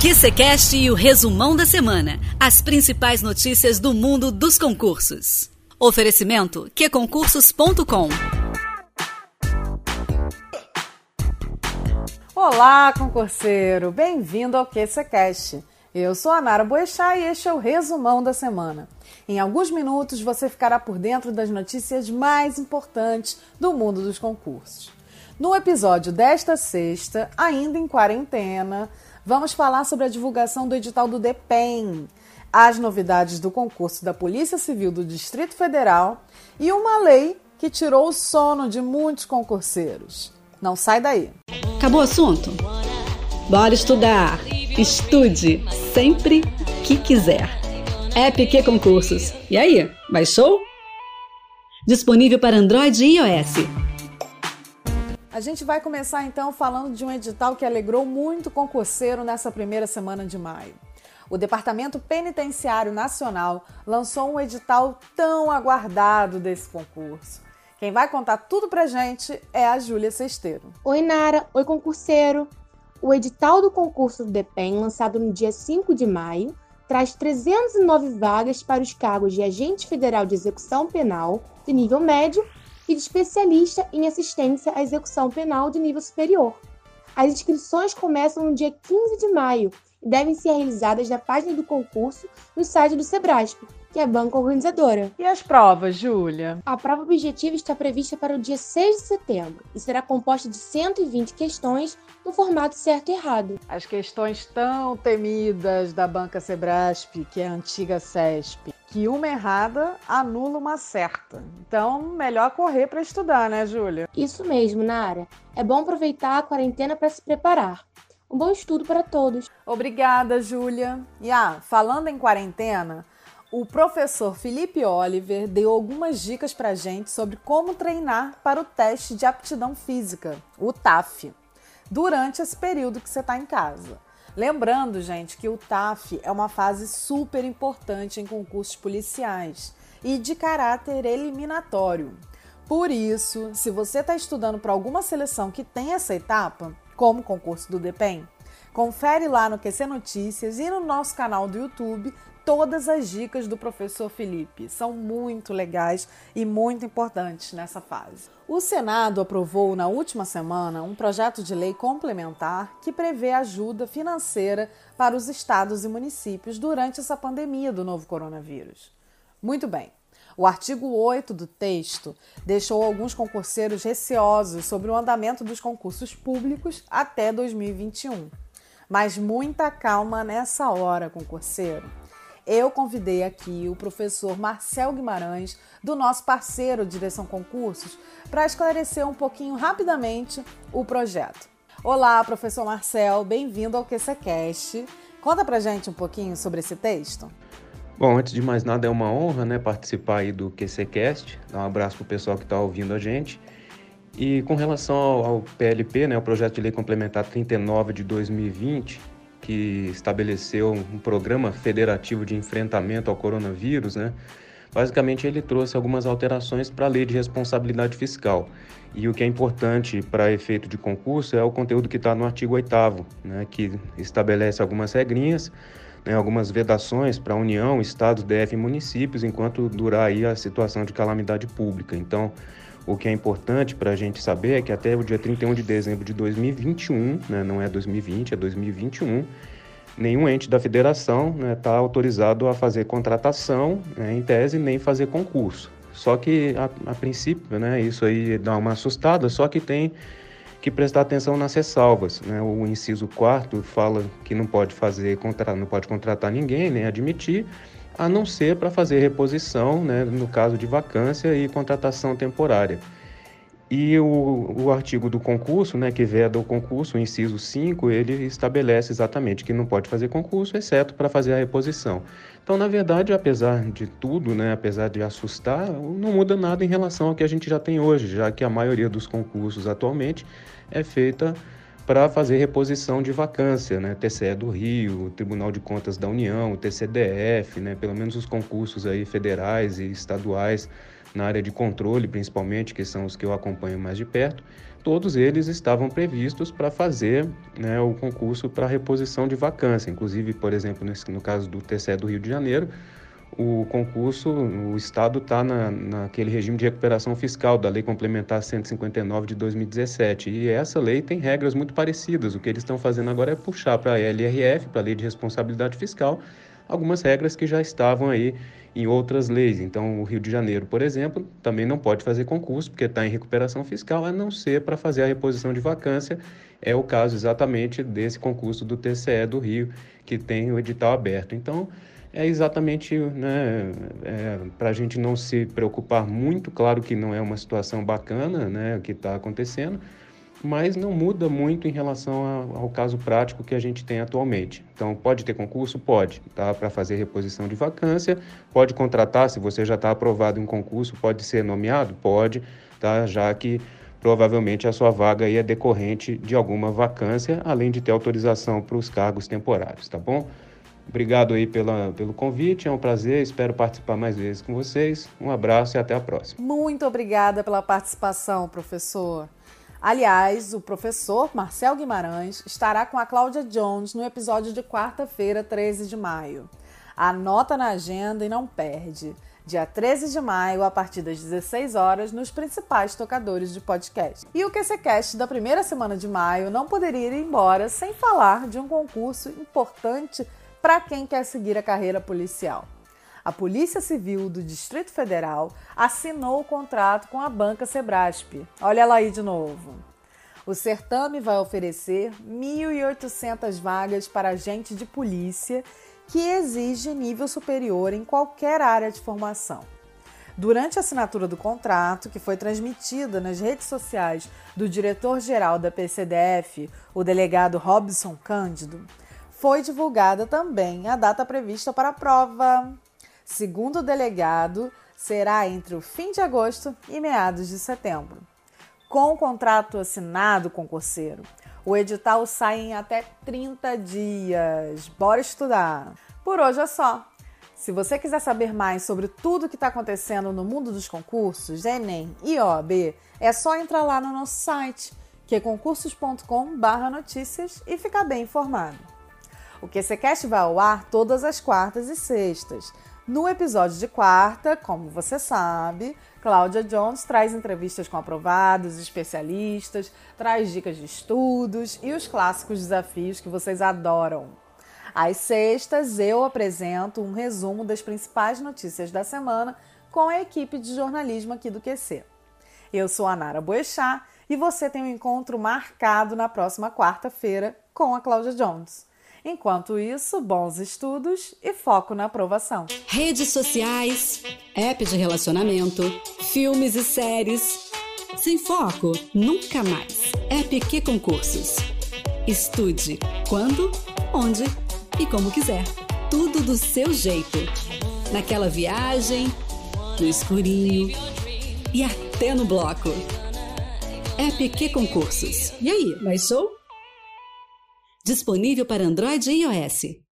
QCCast e o resumão da semana. As principais notícias do mundo dos concursos. Oferecimento qconcursos.com. Olá, concurseiro! Bem-vindo ao QCCast. Eu sou a Nara Boechat e este é o resumão da semana. Em alguns minutos você ficará por dentro das notícias mais importantes do mundo dos concursos. No episódio desta sexta, ainda em quarentena, vamos falar sobre a divulgação do edital do DEPEN, as novidades do concurso da Polícia Civil do Distrito Federal e uma lei que tirou o sono de muitos concurseiros. Não sai daí. Acabou o assunto? Bora estudar. Estude sempre que quiser. EPQ Concursos. E aí, baixou? Disponível para Android e iOS. A gente vai começar então falando de um edital que alegrou muito concurseiro nessa primeira semana de maio. O Departamento Penitenciário Nacional lançou um edital tão aguardado desse concurso. Quem vai contar tudo pra gente é a Júlia Sesteiro. Oi, Nara. Oi, concurseiro. O edital do concurso do DEPEN, lançado no dia 5 de maio, traz 309 vagas para os cargos de agente federal de execução penal de nível médio e de especialista em assistência à execução penal de nível superior. As inscrições começam no dia 15 de maio e devem ser realizadas na página do concurso no site do Sebrasp, que é a banca organizadora. E as provas, Júlia? A prova objetiva está prevista para o dia 6 de setembro e será composta de 120 questões no formato certo e errado. As questões tão temidas da banca Sebrasp, que é a antiga CESP que uma errada anula uma certa. Então, melhor correr para estudar, né, Júlia? Isso mesmo, Nara. É bom aproveitar a quarentena para se preparar. Um bom estudo para todos. Obrigada, Júlia. E ah, falando em quarentena, o professor Felipe Oliver deu algumas dicas para gente sobre como treinar para o teste de aptidão física, o TAF, durante esse período que você está em casa. Lembrando, gente, que o TAF é uma fase super importante em concursos policiais e de caráter eliminatório. Por isso, se você está estudando para alguma seleção que tem essa etapa, como o concurso do DEPEN, confere lá no QC Notícias e no nosso canal do YouTube todas as dicas do professor Felipe. São muito legais e muito importantes nessa fase. O Senado aprovou na última semana um projeto de lei complementar que prevê ajuda financeira para os estados e municípios durante essa pandemia do novo coronavírus. Muito bem. O artigo 8 do texto deixou alguns concurseiros receosos sobre o andamento dos concursos públicos até 2021. Mas muita calma nessa hora, concurseiro eu convidei aqui o professor Marcel Guimarães, do nosso parceiro Direção Concursos, para esclarecer um pouquinho rapidamente o projeto. Olá, professor Marcel, bem-vindo ao QCCast. Conta pra gente um pouquinho sobre esse texto. Bom, antes de mais nada, é uma honra né, participar aí do QCCast. Dar um abraço pro pessoal que está ouvindo a gente. E com relação ao PLP, né, o Projeto de Lei Complementar 39 de 2020, que estabeleceu um programa federativo de enfrentamento ao coronavírus, né? Basicamente, ele trouxe algumas alterações para a lei de responsabilidade fiscal. E o que é importante para efeito de concurso é o conteúdo que está no artigo 8, né, que estabelece algumas regrinhas, né, algumas vedações para a União, Estados, DF e municípios, enquanto durar aí a situação de calamidade pública. Então, o que é importante para a gente saber é que até o dia 31 de dezembro de 2021, né, não é 2020, é 2021, nenhum ente da federação está né, tá autorizado a fazer contratação, né, em tese, nem fazer concurso. Só que, a, a, princípio, né, isso aí dá uma assustada, só que tem que prestar atenção nas ressalvas. Né? O inciso 4 fala que não pode fazer, não pode contratar ninguém, nem admitir, a não ser para fazer reposição, né, no caso de vacância e contratação temporária. E o, o artigo do concurso, né, que veda o concurso, o inciso 5, ele estabelece exatamente que não pode fazer concurso, exceto para fazer a reposição. Então, na verdade, apesar de tudo, né, apesar de assustar, não muda nada em relação ao que a gente já tem hoje, já que a maioria dos concursos atualmente é feita para fazer reposição de vacância, né? TCE do Rio, Tribunal de Contas da União, TCDF, né? Pelo menos os concursos aí federais e estaduais na área de controle, principalmente, que são os que eu acompanho mais de perto. todos eles estavam previstos para fazer né, o concurso para reposição de vacância. Inclusive, por exemplo, no caso do TCE do Rio de Janeiro, o concurso, o Estado está na, naquele regime de recuperação fiscal da Lei Complementar 159 de 2017. E essa lei tem regras muito parecidas. O que eles estão fazendo agora é puxar para a LRF, para a Lei de Responsabilidade Fiscal, algumas regras que já estavam aí em outras leis. Então, o Rio de Janeiro, por exemplo, também não pode fazer concurso, porque está em recuperação fiscal, a não ser para fazer a reposição de vacância. É o caso exatamente desse concurso do TCE do Rio, que tem o edital aberto. Então, é exatamente né, é, para a gente não se preocupar muito. Claro que não é uma situação bacana né, o que está acontecendo, mas não muda muito em relação ao, caso prático que a gente tem atualmente. Então, pode ter concurso? Pode, tá? para fazer reposição de vacância. Pode contratar, se você já está aprovado em concurso, pode ser nomeado? Pode, tá? já que provavelmente a sua vaga aí é decorrente de alguma vacância, além de ter autorização para os cargos temporários, tá bom? Obrigado aí pela, pelo convite, é um prazer, espero participar mais vezes com vocês. Um abraço e até a próxima. Muito obrigada pela participação, professor. Aliás, o professor Marcel Guimarães estará com a Cláudia Jones no episódio de quarta-feira, 13 de maio. Anota na agenda e não perde. Dia 13 de maio, a partir das 16 horas, nos principais tocadores de podcast. E o QCCast da primeira semana de maio não poderia ir embora sem falar de um concurso importante para quem quer seguir a carreira policial. A Polícia Civil do Distrito Federal assinou o contrato com a banca Sebrasp. Olha ela aí de novo. O certame vai oferecer 1.800 vagas para agente de polícia que exige nível superior em qualquer área de formação. Durante a assinatura do contrato, que foi transmitida nas redes sociais do diretor-geral da PCDF, o delegado Robson Cândido, foi divulgada também a data prevista para a prova. Segundo o delegado, será entre o fim de agosto e meados de setembro. Com o contrato assinado concurseiro, o edital sai em até 30 dias. Bora estudar! Por hoje é só. Se você quiser saber mais sobre tudo o que está acontecendo no mundo dos concursos, Enem e OAB, é só entrar lá no nosso site, que é concursos.com/notícias e ficar bem informado. O QCCast vai ao ar todas as quartas e sextas. No episódio de quarta, como você sabe, Cláudia Jones traz entrevistas com aprovados, especialistas, traz dicas de estudos e os clássicos desafios que vocês adoram. Às sextas, eu apresento um resumo das principais notícias da semana com a equipe de jornalismo aqui do QC. Eu sou a Nara Boechat e você tem um encontro marcado na próxima quarta-feira com a Cláudia Jones. Enquanto isso, bons estudos e foco na aprovação. Redes sociais, app de relacionamento, filmes e séries. Sem foco, nunca mais. App que concursos. Estude quando, onde e como quiser. Tudo do seu jeito. Naquela viagem, no escurinho e até no bloco. App que concursos. E aí, mais show? Disponível para Android e iOS.